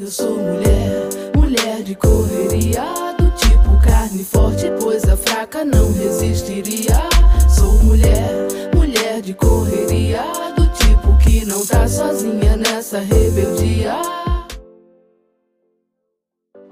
Eu sou mulher, mulher de correria, do tipo carne forte, pois a fraca não resistiria. Sou mulher, mulher de correria, do tipo que não tá sozinha nessa rebeldia.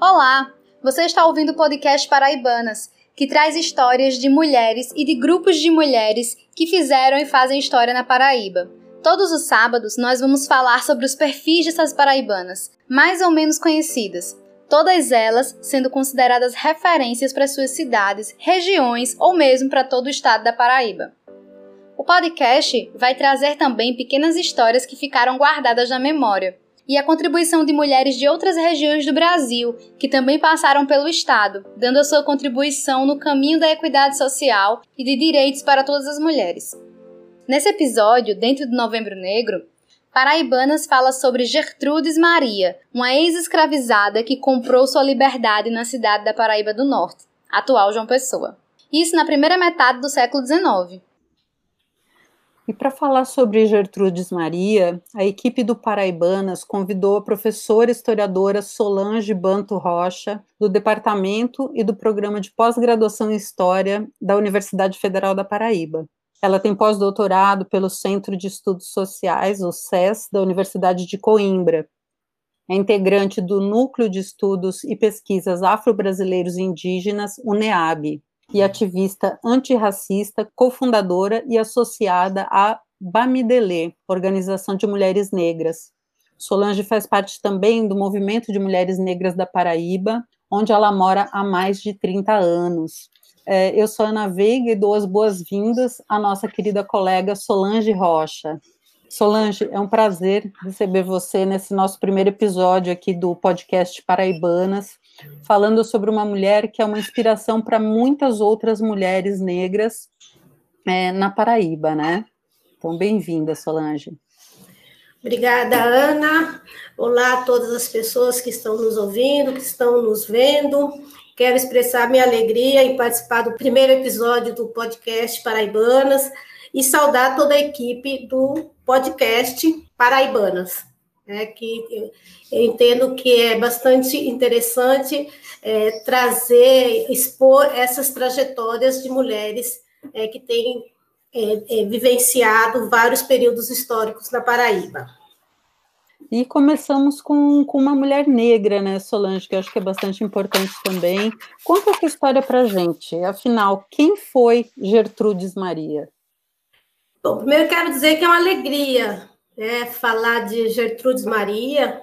Olá, você está ouvindo o podcast Paraibanas, que traz histórias de mulheres e de grupos de mulheres que fizeram e fazem história na Paraíba. Todos os sábados nós vamos falar sobre os perfis dessas paraibanas, mais ou menos conhecidas, todas elas sendo consideradas referências para suas cidades, regiões ou mesmo para todo o estado da Paraíba. O podcast vai trazer também pequenas histórias que ficaram guardadas na memória e a contribuição de mulheres de outras regiões do Brasil que também passaram pelo Estado, dando a sua contribuição no caminho da equidade social e de direitos para todas as mulheres. Nesse episódio, dentro do Novembro Negro, Paraibanas fala sobre Gertrudes Maria, uma ex-escravizada que comprou sua liberdade na cidade da Paraíba do Norte, atual João Pessoa. Isso na primeira metade do século XIX. E para falar sobre Gertrudes Maria, a equipe do Paraibanas convidou a professora historiadora Solange Banto Rocha, do Departamento e do Programa de Pós-Graduação em História da Universidade Federal da Paraíba. Ela tem pós-doutorado pelo Centro de Estudos Sociais, o SES, da Universidade de Coimbra. É integrante do Núcleo de Estudos e Pesquisas Afro-Brasileiros e Indígenas, UNEAB, e ativista antirracista, cofundadora e associada à Bamidele, Organização de Mulheres Negras. Solange faz parte também do Movimento de Mulheres Negras da Paraíba, onde ela mora há mais de 30 anos. É, eu sou Ana Veiga e dou as boas-vindas à nossa querida colega Solange Rocha. Solange, é um prazer receber você nesse nosso primeiro episódio aqui do podcast Paraibanas, falando sobre uma mulher que é uma inspiração para muitas outras mulheres negras é, na Paraíba, né? Então, bem-vinda, Solange. Obrigada, Ana. Olá a todas as pessoas que estão nos ouvindo, que estão nos vendo. Quero expressar minha alegria em participar do primeiro episódio do podcast Paraibanas e saudar toda a equipe do podcast Paraibanas, né, que eu entendo que é bastante interessante é, trazer, expor essas trajetórias de mulheres é, que têm é, é vivenciado vários períodos históricos na Paraíba. E começamos com, com uma mulher negra, né, Solange, que eu acho que é bastante importante também. Conta essa história para gente. Afinal, quem foi Gertrudes Maria? Bom, primeiro quero dizer que é uma alegria né, falar de Gertrudes Maria,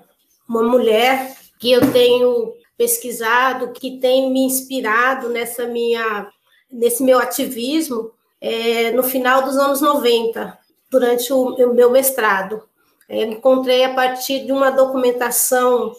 uma mulher que eu tenho pesquisado, que tem me inspirado nessa minha, nesse meu ativismo é, no final dos anos 90, durante o, o meu mestrado. Encontrei a partir de uma documentação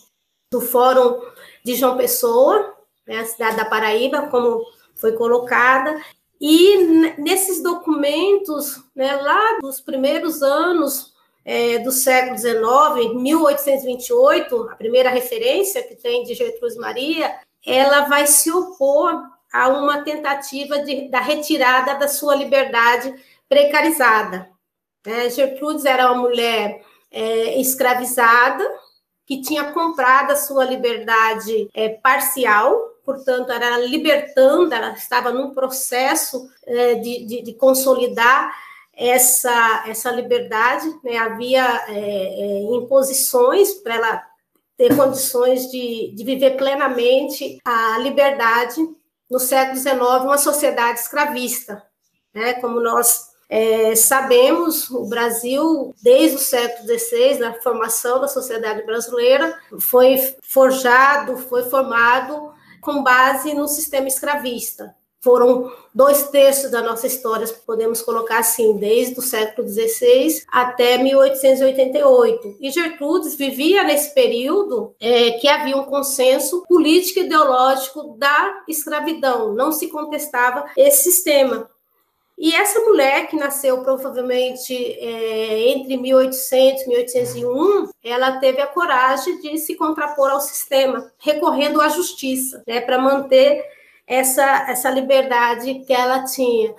do Fórum de João Pessoa, né, a cidade da Paraíba, como foi colocada, e nesses documentos, né, lá dos primeiros anos é, do século XIX, 1828, a primeira referência que tem de Gertrudes Maria, ela vai se opor a uma tentativa de, da retirada da sua liberdade precarizada. Né? Gertrudes era uma mulher é, escravizada, que tinha comprado a sua liberdade é, parcial, portanto, era libertando, ela estava num processo é, de, de, de, consolidar essa, essa liberdade, né? havia é, é imposições para ela ter condições de, de viver plenamente a liberdade no século XIX, uma sociedade escravista, né? como nós é, sabemos, o Brasil, desde o século XVI, na formação da sociedade brasileira, foi forjado, foi formado com base no sistema escravista. Foram dois terços da nossa história, podemos colocar assim, desde o século XVI até 1888. E Gertrudes vivia nesse período é, que havia um consenso político e ideológico da escravidão, não se contestava esse sistema. E essa mulher, que nasceu provavelmente é, entre 1800 e 1801, ela teve a coragem de se contrapor ao sistema, recorrendo à justiça, né, para manter essa, essa liberdade que ela tinha.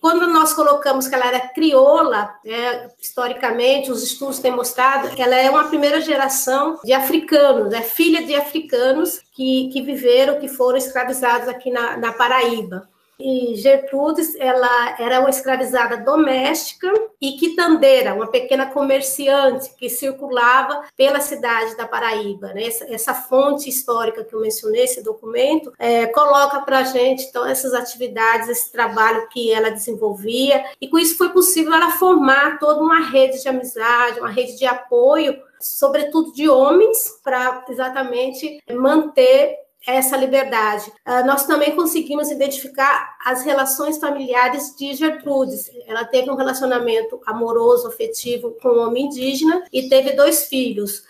quando nós colocamos que ela era crioula, é, historicamente, os estudos têm mostrado, ela é uma primeira geração de africanos, é filha de africanos que, que viveram, que foram escravizados aqui na, na Paraíba. E Gertrudes, ela era uma escravizada doméstica e quitandeira, uma pequena comerciante que circulava pela cidade da Paraíba. Né? Essa, essa, fonte histórica que eu mencionei, esse documento, é, coloca para a gente então essas atividades, esse trabalho que ela desenvolvia e com isso foi possível ela formar toda uma rede de amizade, uma rede de apoio sobretudo de homens, para exatamente manter essa liberdade. Uh, nós também conseguimos identificar as relações familiares de Gertrudes. Ela teve um relacionamento amoroso, afetivo com um homem indígena e teve dois filhos.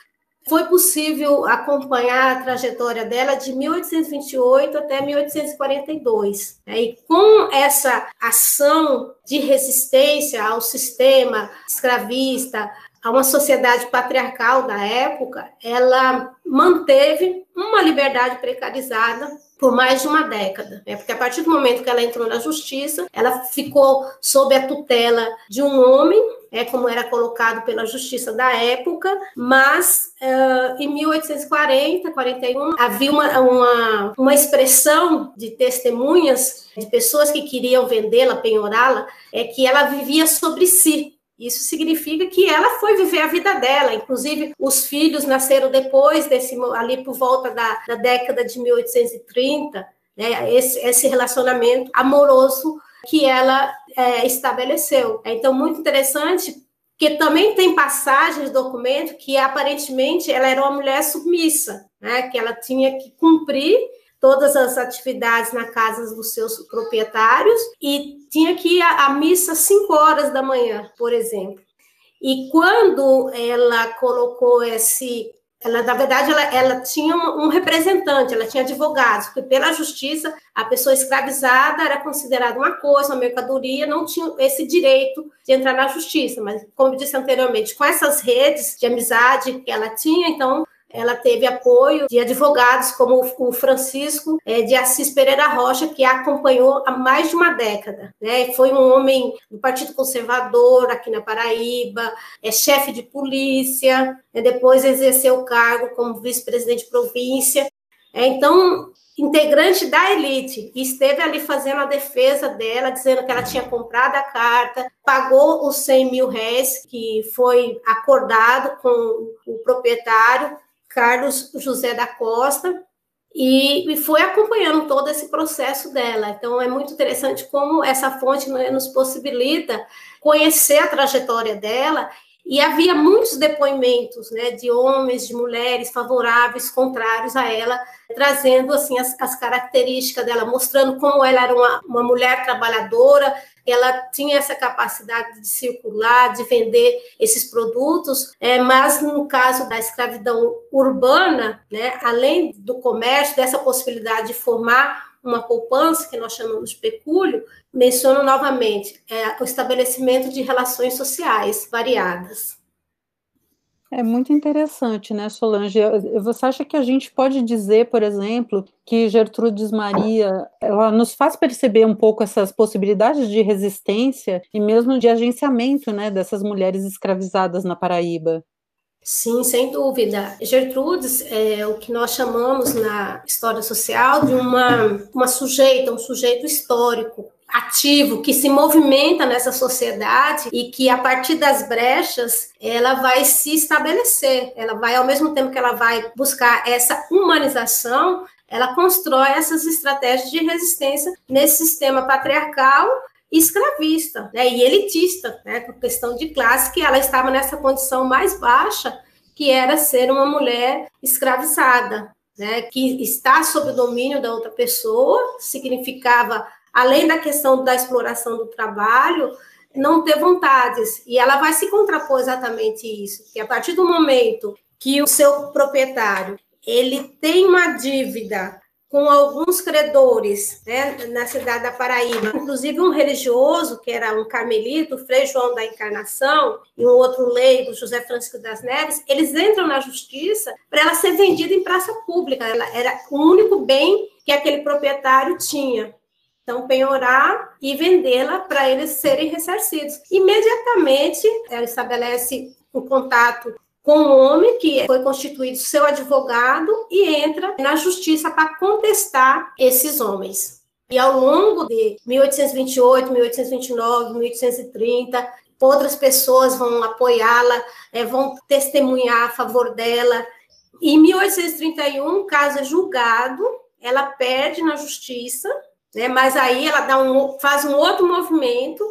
Foi possível acompanhar a trajetória dela de 1828 até 1842. Né? E com essa ação de resistência ao sistema escravista, a uma sociedade patriarcal da época, ela manteve uma liberdade precarizada por mais de uma década, né? porque a partir do momento que ela entrou na justiça, ela ficou sob a tutela de um homem, é como era colocado pela justiça da época, mas uh, em 1840, 41, havia uma, uma, uma expressão de testemunhas de pessoas que queriam vendê-la, penhorá-la, é que ela vivia sobre si, isso significa que ela foi viver a vida dela. Inclusive, os filhos nasceram depois desse, ali por volta da, da década de 1830, né, esse, esse relacionamento amoroso que ela é, estabeleceu. Então, muito interessante, que também tem passagens do documento que aparentemente ela era uma mulher submissa, né, que ela tinha que cumprir todas as atividades na casa dos seus proprietários e tinha que ir à, missa às 5 horas da manhã, por exemplo. E quando ela colocou esse ela, na verdade, ela, ela tinha um representante, ela tinha advogados, porque pela justiça, a pessoa escravizada era considerada uma coisa, uma mercadoria, não tinha esse direito de entrar na justiça. Mas, como disse anteriormente, com essas redes de amizade que ela tinha, então ela teve apoio de advogados como o Francisco é, de Assis Pereira Rocha, que a acompanhou há mais de uma década. Né? Foi um homem do Partido Conservador aqui na Paraíba, é chefe de polícia, né? depois exerceu o cargo como vice-presidente de província. É, então, integrante da elite, esteve ali fazendo a defesa dela, dizendo que ela tinha comprado a carta, pagou os 100 mil réis que foi acordado com o proprietário, Carlos José da Costa, e, e, foi acompanhando todo esse processo dela. Então, é muito interessante como essa fonte né, nos possibilita conhecer a trajetória dela. E havia muitos depoimentos né, de homens, de mulheres favoráveis, contrários a ela, trazendo assim as, as características dela, mostrando como ela era uma, uma mulher trabalhadora, ela tinha essa capacidade de circular, de vender esses produtos, é, mas no caso da escravidão urbana, né, além do comércio, dessa possibilidade de formar uma poupança, que nós chamamos de pecúlio, menciono novamente é, o estabelecimento de relações sociais variadas. É muito interessante, né, Solange? Você acha que a gente pode dizer, por exemplo, que Gertrudes Maria, ela nos faz perceber um pouco essas possibilidades de resistência e mesmo de agenciamento, né, dessas mulheres escravizadas na Paraíba? Sim, sem dúvida. Gertrudes é o que nós chamamos na história social de uma, uma sujeita, um sujeito histórico, ativo que se movimenta nessa sociedade e que a partir das brechas ela vai se estabelecer. Ela vai ao mesmo tempo que ela vai buscar essa humanização, ela constrói essas estratégias de resistência nesse sistema patriarcal escravista né, e elitista, né, por questão de classe, que ela estava nessa condição mais baixa, que era ser uma mulher escravizada, né, que está sob o domínio da outra pessoa, significava além da questão da exploração do trabalho, não ter vontades. E ela vai se contrapor exatamente isso, que a partir do momento que o seu proprietário ele tem uma dívida com alguns credores né, na cidade da Paraíba, inclusive um religioso, que era um carmelito, Frei João da Encarnação, e um outro leigo, José Francisco das Neves, eles entram na justiça para ela ser vendida em praça pública. Ela era o único bem que aquele proprietário tinha. então penhorar e vendê-la para eles serem ressarcidos. Imediatamente, ela estabelece o contato com o homem que foi constituído seu advogado e entra na justiça para contestar esses homens. E ao longo de 1828, 1829, 1830, outras pessoas vão apoiá-la, é, vão testemunhar a favor dela. Em 1831, caso é julgado, ela perde na justiça, né, mas aí ela dá um, faz um outro movimento,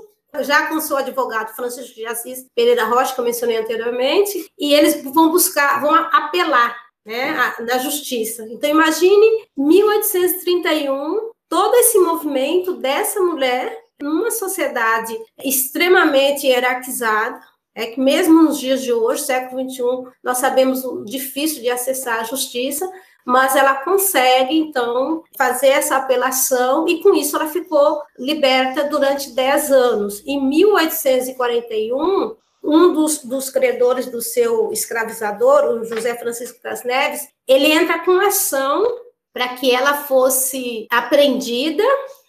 já com seu advogado Francisco de Assis Pereira Rocha, que eu mencionei anteriormente, e eles vão buscar, vão apelar né, na justiça. Então, imagine 1831, todo esse movimento dessa mulher numa sociedade extremamente hierarquizada, é que mesmo nos dias de hoje, século XXI, nós sabemos o difícil de acessar a justiça, mas ela consegue, então, fazer essa apelação e, com isso, ela ficou liberta durante 10 anos. Em 1841, um dos, dos credores do seu escravizador, o José Francisco das Neves, ele entra com ação para que ela fosse apreendida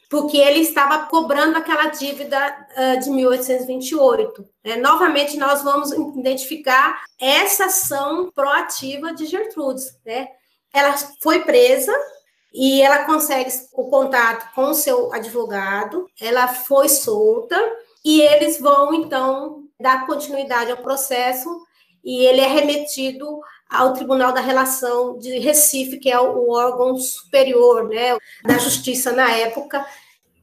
porque ele estava cobrando aquela dívida uh, de 1828. É, novamente, nós vamos identificar essa ação proativa de Gertrudes. Né? Ela foi presa e ela consegue o contato com o seu advogado, ela foi solta e eles vão, então, dar continuidade ao processo e ele é remetido ao Tribunal da Relação de Recife, que é o órgão superior né, da justiça na época.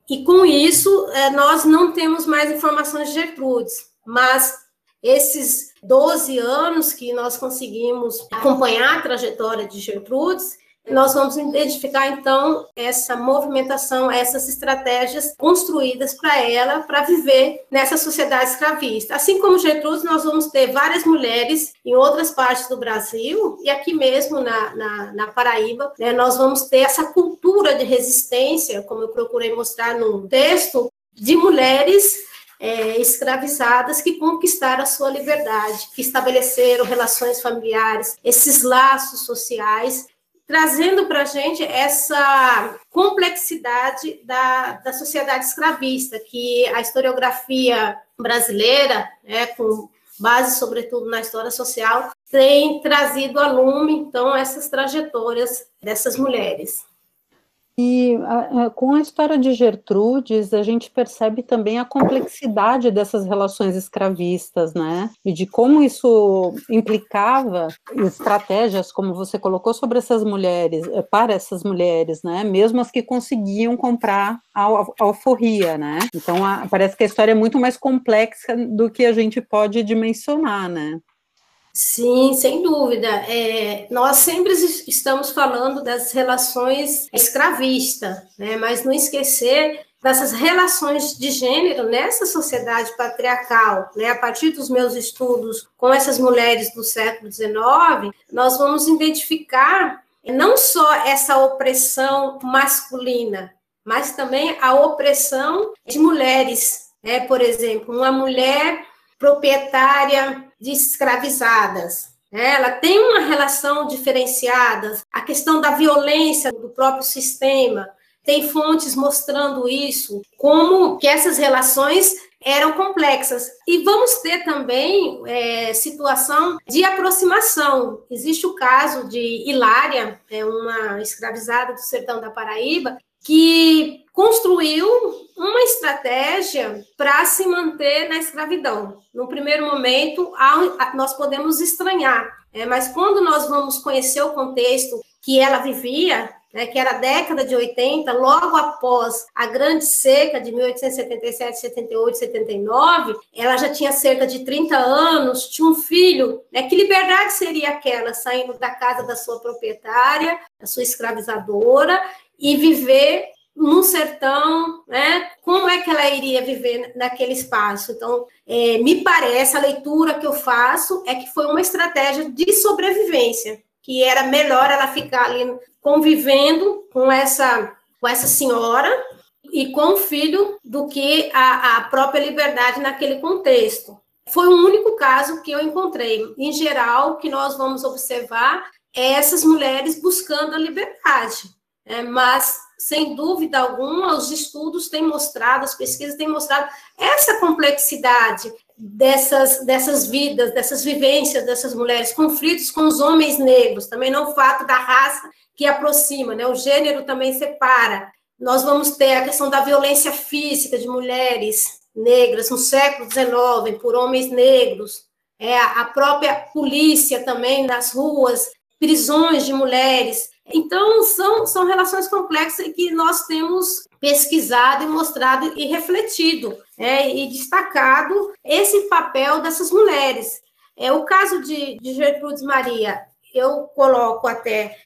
E com isso, é, nós não temos mais informações de Gertrudes, mas esses 12 anos que nós conseguimos acompanhar a trajetória de Gertrudes, nós vamos identificar então essa movimentação, essas estratégias construídas para ela para viver nessa sociedade escravista. Assim como Gertrude, nós vamos ter várias mulheres em outras partes do Brasil e aqui mesmo na, na, na Paraíba, né, nós vamos ter essa cultura de resistência, como eu procurei mostrar no texto, de mulheres é, escravizadas que conquistaram a sua liberdade, que estabeleceram relações familiares, esses laços sociais trazendo para a gente essa complexidade da, da sociedade escravista, que a historiografia brasileira, né, com base sobretudo na história social, tem trazido a lume, então, essas trajetórias dessas mulheres. E a, a, com a história de Gertrudes, a gente percebe também a complexidade dessas relações escravistas, né? E de como isso implicava estratégias, como você colocou, sobre essas mulheres, eh, para essas mulheres, né? Mesmo as que conseguiam comprar a, a alforria, né? Então, parece que a história é muito mais complexa do que a gente pode dimensionar, né? Sim, sem dúvida. É, nós sempre estamos falando das relações escravistas, né? mas não esquecer dessas relações de gênero nessa sociedade patriarcal, né? A partir dos meus estudos com essas mulheres do século XIX, nós vamos identificar não só essa opressão masculina, mas também a opressão de mulheres, né? Por exemplo, uma mulher proprietária de escravizadas. Ela tem uma relação diferenciada, a questão da violência do próprio sistema, tem fontes mostrando isso, como que essas relações eram complexas. E vamos ter também é, situação de aproximação. Existe o caso de Hilária, é uma escravizada do sertão da Paraíba, que construiu uma estratégia para se manter na escravidão. No primeiro momento, nós podemos estranhar, é, mas quando nós vamos conhecer o contexto que ela vivia, né, que era a década de 80, logo após a grande seca de 1877, 78, 79, ela já tinha cerca de 30 anos, tinha um filho. Né, que liberdade seria aquela, saindo da casa da sua proprietária, da sua escravizadora, e viver no sertão, né? Como é que ela iria viver naquele espaço? Então, é, me parece, a leitura que eu faço é que foi uma estratégia de sobrevivência, que era melhor ela ficar ali convivendo com essa, com essa senhora e com o filho do que a, a própria liberdade naquele contexto. Foi o único caso que eu encontrei. Em geral, o que nós vamos observar é essas mulheres buscando a liberdade. É, mas sem dúvida alguma, os estudos têm mostrado, as pesquisas têm mostrado essa complexidade dessas, dessas vidas, dessas vivências dessas mulheres, conflitos com os homens negros, também não o fato da raça que aproxima, né? o gênero também separa. Nós vamos ter a questão da violência física de mulheres negras no século XIX, por homens negros, é, a própria polícia também nas ruas, prisões de mulheres. Então, são, são relações complexas que nós temos pesquisado e mostrado e refletido, é, e destacado esse papel dessas mulheres. É o caso de, de Gertrudes Maria, eu coloco até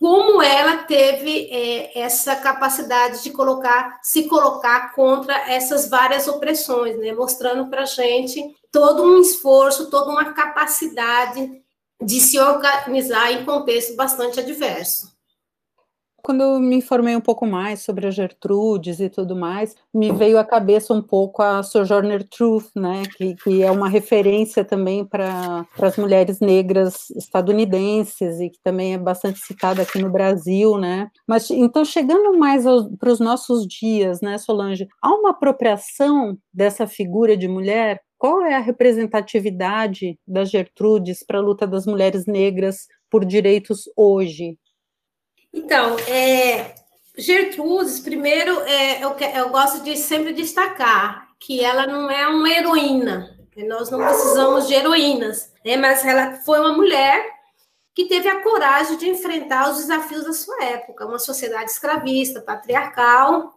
como ela teve é, essa capacidade de colocar, se colocar contra essas várias opressões, né? mostrando para gente todo um esforço, toda uma capacidade de se organizar em contexto bastante adverso. Quando eu me informei um pouco mais sobre a Gertrudes e tudo mais, me veio à cabeça um pouco a Sojourner Truth, né, que, que é uma referência também para as mulheres negras estadunidenses e que também é bastante citada aqui no Brasil, né. Mas então chegando mais para os nossos dias, né, Solange, há uma apropriação dessa figura de mulher qual é a representatividade das Gertrudes para a luta das mulheres negras por direitos hoje? Então, é, Gertrudes, primeiro, é, eu, eu gosto de sempre destacar que ela não é uma heroína, nós não precisamos de heroínas, né? mas ela foi uma mulher que teve a coragem de enfrentar os desafios da sua época, uma sociedade escravista, patriarcal,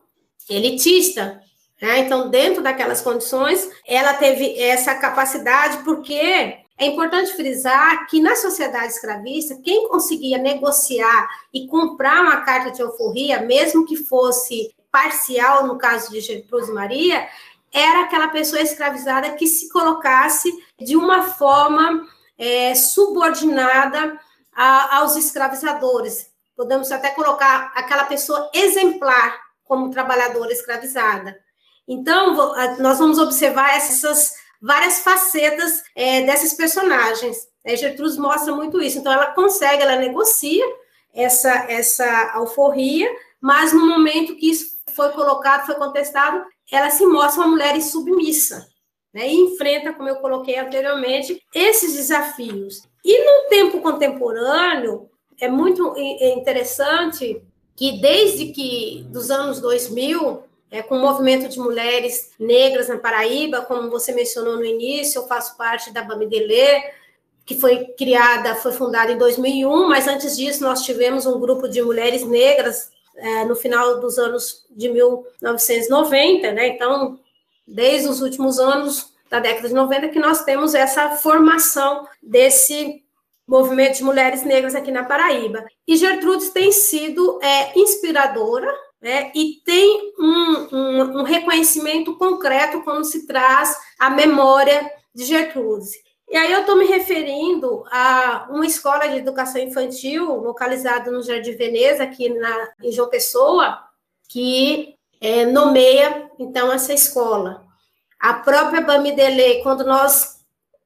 elitista, né? Então, dentro daquelas condições, ela teve essa capacidade, porque é importante frisar que na sociedade escravista, quem conseguia negociar e comprar uma carta de alforria, mesmo que fosse parcial, no caso de Gertrude Maria, era aquela pessoa escravizada que se colocasse de uma forma é, subordinada a, aos escravizadores. Podemos até colocar aquela pessoa exemplar como trabalhadora escravizada. Então, nós vamos observar essas várias facetas é, dessas personagens. A Gertrudes mostra muito isso. Então, ela consegue, ela negocia essa, essa alforria, mas no momento que isso foi colocado, foi contestado, ela se mostra uma mulher insubmissa. Né, e enfrenta, como eu coloquei anteriormente, esses desafios. E no tempo contemporâneo, é muito interessante que desde que dos anos 2000 é, com o movimento de mulheres negras na Paraíba, como você mencionou no início, eu faço parte da Bamidele, que foi criada, foi fundada em 2001, mas antes disso nós tivemos um grupo de mulheres negras é, no final dos anos de 1990, né? Então, desde os últimos anos da década de 90 que nós temos essa formação desse movimento de mulheres negras aqui na Paraíba. E Gertrudes tem sido é, inspiradora né, e tem um, um, um, reconhecimento concreto quando se traz a memória de Gertrude. E aí eu estou me referindo a uma escola de educação infantil localizada no Jardim Veneza, aqui na, em João Pessoa, que é, nomeia, então, essa escola. A própria Bamidele, quando nós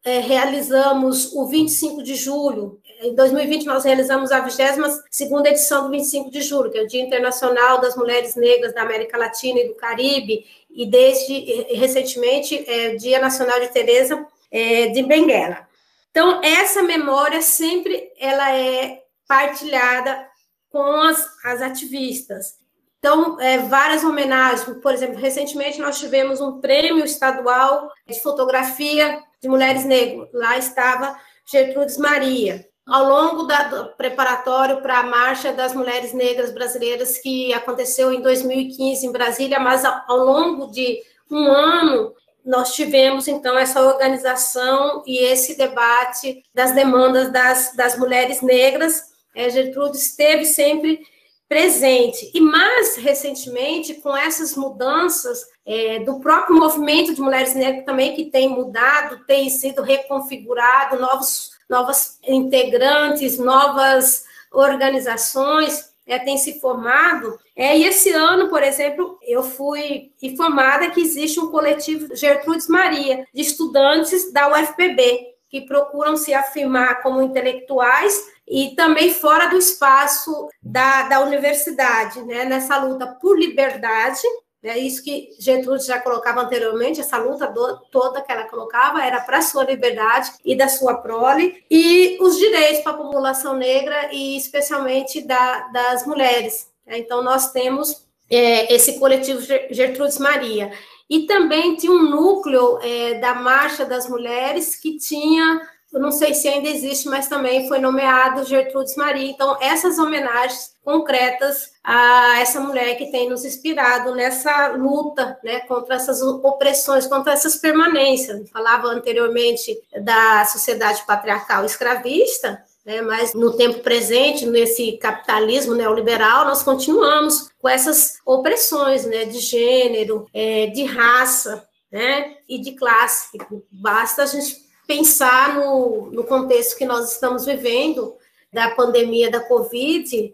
é, realizamos o 25 de julho, em 2020, nós realizamos a 22 edição do 25 de julho, que é o Dia Internacional das Mulheres Negras da América Latina e do Caribe, e desde recentemente, é o Dia Nacional de Teresa é, de Benguela. Então, essa memória sempre ela é partilhada com as, as ativistas. Então, é, várias homenagens, por exemplo, recentemente nós tivemos um prêmio estadual de fotografia de mulheres negras. Lá estava Gertrudes Maria ao longo da, do preparatório para a Marcha das Mulheres Negras Brasileiras, que aconteceu em 2015 em Brasília, mas ao, ao longo de um ano nós tivemos, então, essa organização e esse debate das demandas das, das mulheres negras. É, Gertrude esteve sempre presente. E mais recentemente, com essas mudanças é, do próprio movimento de mulheres negras também, que tem mudado, tem sido reconfigurado, novos novas integrantes, novas organizações é, têm se formado. É, e esse ano, por exemplo, eu fui informada que existe um coletivo Gertrudes Maria, de estudantes da UFPB, que procuram se afirmar como intelectuais e também fora do espaço da, da universidade, né, nessa luta por liberdade, é isso que Gertrude já colocava anteriormente, essa luta do, toda que ela colocava era para a sua liberdade e da sua prole, e os direitos para a população negra e especialmente da, das mulheres. Então, nós temos é, esse coletivo Gertrudes Maria. E também tinha um núcleo é, da Marcha das Mulheres que tinha eu não sei se ainda existe, mas também foi nomeado Gertrudes Maria. Então, essas homenagens concretas a essa mulher que tem nos inspirado nessa luta né, contra essas opressões, contra essas permanências. Falava anteriormente da sociedade patriarcal escravista, né, mas no tempo presente, nesse capitalismo neoliberal, nós continuamos com essas opressões né, de gênero, é, de raça né, e de classe. Basta a gente pensar no, no contexto que nós estamos vivendo, da pandemia da Covid,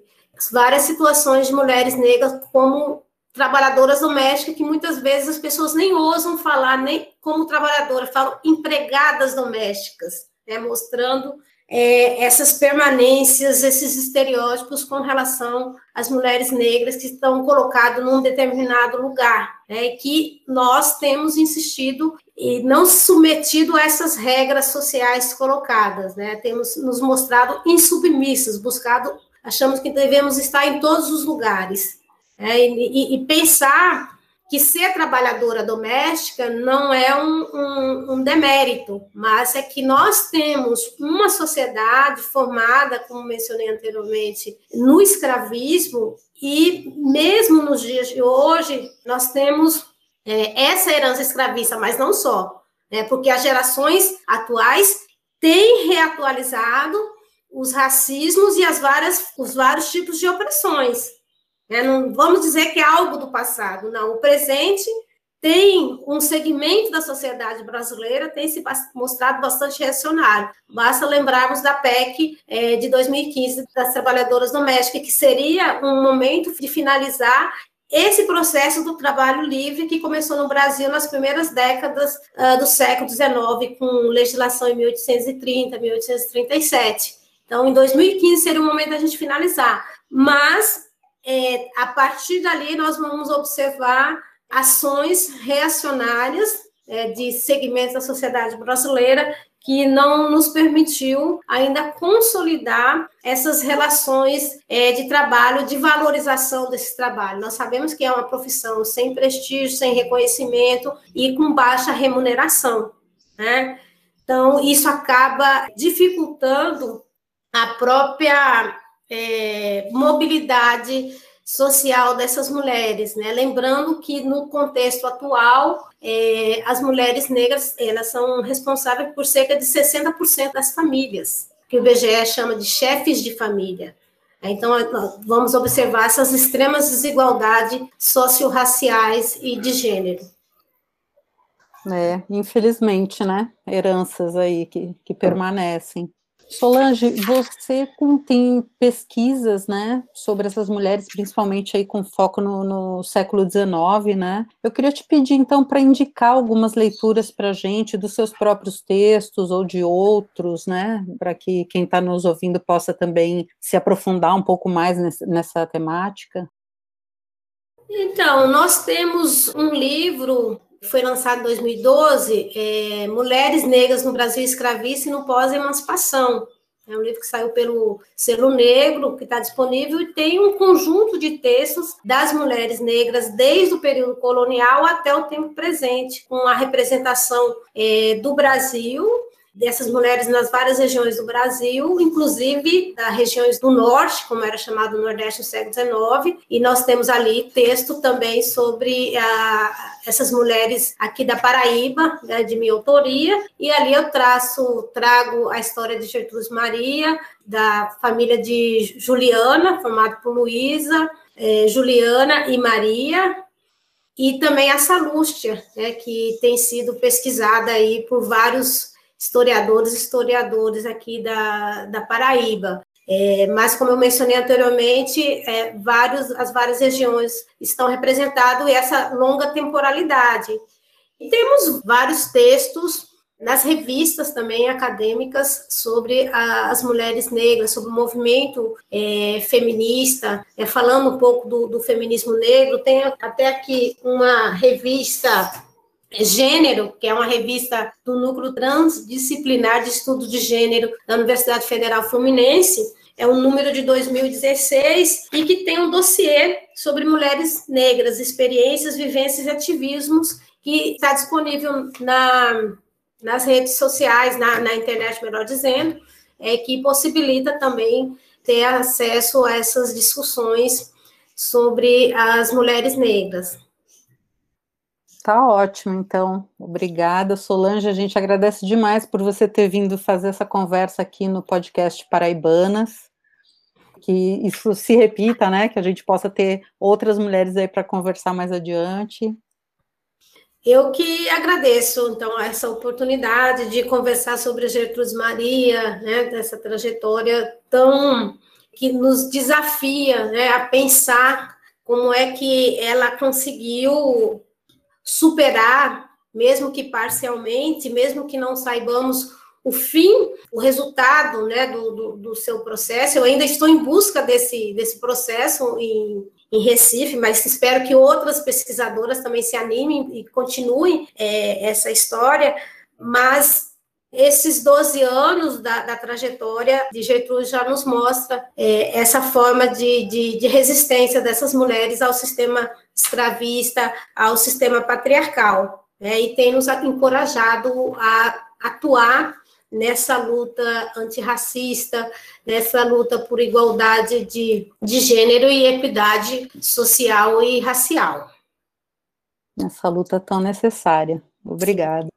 várias situações de mulheres negras como trabalhadoras domésticas, que muitas vezes as pessoas nem ousam falar nem como trabalhadora, falam empregadas domésticas, né, mostrando é, essas permanências, esses estereótipos com relação às mulheres negras que estão colocadas num determinado lugar, né, que nós temos insistido e não submetido a essas regras sociais colocadas, né, temos nos mostrado insubmissas, buscado, achamos que devemos estar em todos os lugares, né, e, e pensar que ser trabalhadora doméstica não é um, um, um, demérito, mas é que nós temos uma sociedade formada, como mencionei anteriormente, no escravismo, e mesmo nos dias de hoje, nós temos é, essa herança escravista, mas não só, né, porque as gerações atuais têm reatualizado os racismos e as várias, os vários tipos de opressões. Né? Não vamos dizer que é algo do passado, não. O presente tem um segmento da sociedade brasileira tem se mostrado bastante reacionário. Basta lembrarmos da PEC é, de 2015 das trabalhadoras domésticas, que seria um momento de finalizar esse processo do trabalho livre que começou no Brasil nas primeiras décadas uh, do século XIX, com legislação em 1830, 1837. Então, em 2015 seria o momento da gente finalizar. Mas é, a partir dali nós vamos observar ações reacionárias é, de segmentos da sociedade brasileira que não nos permitiu ainda consolidar essas relações é, de trabalho, de valorização desse trabalho. Nós sabemos que é uma profissão sem prestígio, sem reconhecimento e com baixa remuneração, né? Então, isso acaba dificultando a própria é, mobilidade social dessas mulheres, né? Lembrando que no contexto atual, é, as mulheres negras elas são responsáveis por cerca de 60% das famílias, que o IBGE chama de chefes de família. Então, vamos observar essas extremas desigualdades socio-raciais e de gênero. É, infelizmente, né? Heranças aí que, que permanecem. Solange, você tem pesquisas, né, sobre essas mulheres, principalmente aí com foco no, no século XIX, né? Eu queria te pedir então para indicar algumas leituras para gente dos seus próprios textos ou de outros, né, para que quem está nos ouvindo possa também se aprofundar um pouco mais nessa, nessa temática. Então, nós temos um livro foi lançado em 2012, é, Mulheres Negras no Brasil Escravista e no Pós-Emancipação. É um livro que saiu pelo Selo Negro, que está disponível, e tem um conjunto de textos das mulheres negras desde o período colonial até o tempo presente, com a representação é, do Brasil dessas mulheres nas várias regiões do Brasil, inclusive das regiões do norte, como era chamado Nordeste no século XIX, e nós temos ali texto também sobre a, essas mulheres aqui da Paraíba, né, de minha autoria, e ali eu traço, trago a história de Gertrude Maria, da família de Juliana, formada por Luísa, eh, Juliana e Maria, e também a Salústia, né, que tem sido pesquisada aí por vários historiadores historiadores aqui da, da Paraíba. É, mas, como eu mencionei anteriormente, é, vários, as várias regiões estão representadas e essa longa temporalidade. E temos vários textos nas revistas também acadêmicas sobre a, as mulheres negras, sobre o movimento é, feminista, é, falando um pouco do, do feminismo negro. Tem até aqui uma revista Gênero, que é uma revista do Núcleo Transdisciplinar de Estudo de Gênero da Universidade Federal Fluminense, é um número de 2016 e que tem um dossiê sobre mulheres negras, experiências, vivências e ativismos, que está disponível na, nas redes sociais, na, na internet, melhor dizendo, é, que possibilita também ter acesso a essas discussões sobre as mulheres negras. Tá ótimo, então. Obrigada, Solange. A gente agradece demais por você ter vindo fazer essa conversa aqui no podcast Paraibanas. Que isso se repita, né? Que a gente possa ter outras mulheres aí para conversar mais adiante. Eu que agradeço, então, essa oportunidade de conversar sobre Gertrudes Maria, né, dessa trajetória tão que nos desafia né, a pensar como é que ela conseguiu superar, mesmo que parcialmente, mesmo que não saibamos o fim, o resultado né, do, do, do, seu processo. Eu ainda estou em busca desse, desse processo em, em Recife, mas espero que outras pesquisadoras também se animem e continuem é, essa história. Mas esses 12 anos da, da, trajetória de Gertrude já nos mostra é, essa forma de, de, de, resistência dessas mulheres ao sistema escravista, ao sistema patriarcal, né, e tem nos encorajado a atuar nessa luta antirracista, nessa luta por igualdade de, de gênero e equidade social e racial. Essa luta tão necessária. Obrigada.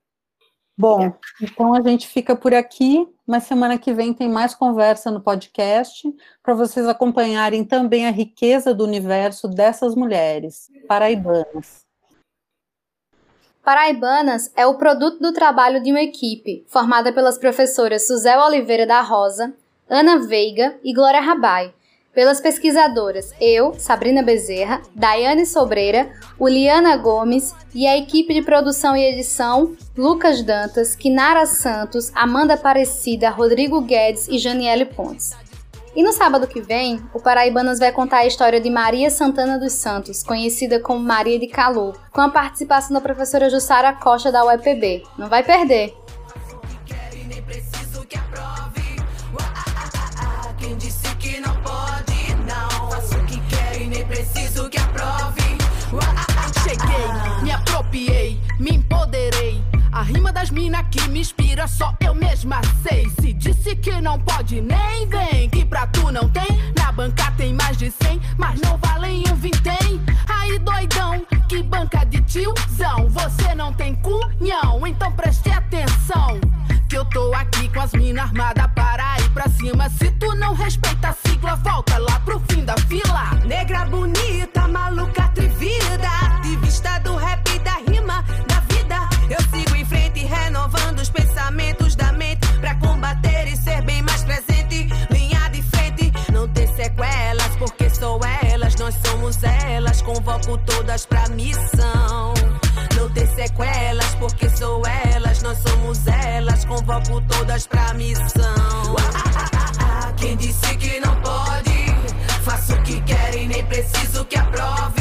Bom, então a gente fica por aqui, mas semana que vem tem mais conversa no podcast, para vocês acompanharem também a riqueza do universo dessas mulheres paraibanas. Paraibanas é o produto do trabalho de uma equipe formada pelas professoras Suzel Oliveira da Rosa, Ana Veiga e Glória Rabai, pelas pesquisadoras eu, Sabrina Bezerra, Daiane Sobreira, Uliana Gomes e a equipe de produção e edição Lucas Dantas, Kinara Santos, Amanda Aparecida, Rodrigo Guedes e Janiele Pontes. E no sábado que vem, o Paraibanas vai contar a história de Maria Santana dos Santos, conhecida como Maria de Calu, com a participação da professora Jussara Costa da UEPB. Não vai perder! A rima das mina que me inspira, só eu mesma sei. Se disse que não pode, nem vem. Que pra tu não tem, na banca tem mais de cem, mas não valem um vintém. Aí doidão, que banca de tiozão. Você não tem cunhão, então preste atenção. Que eu tô aqui com as minas armadas para ir pra cima. Se tu não respeita a sigla, volta lá pro fim da fila. Negra bonita, Convoco todas pra missão. Não ter sequelas, porque sou elas, nós somos elas. Convoco todas pra missão. Quem disse que não pode? Faço o que quer e nem preciso que aprove.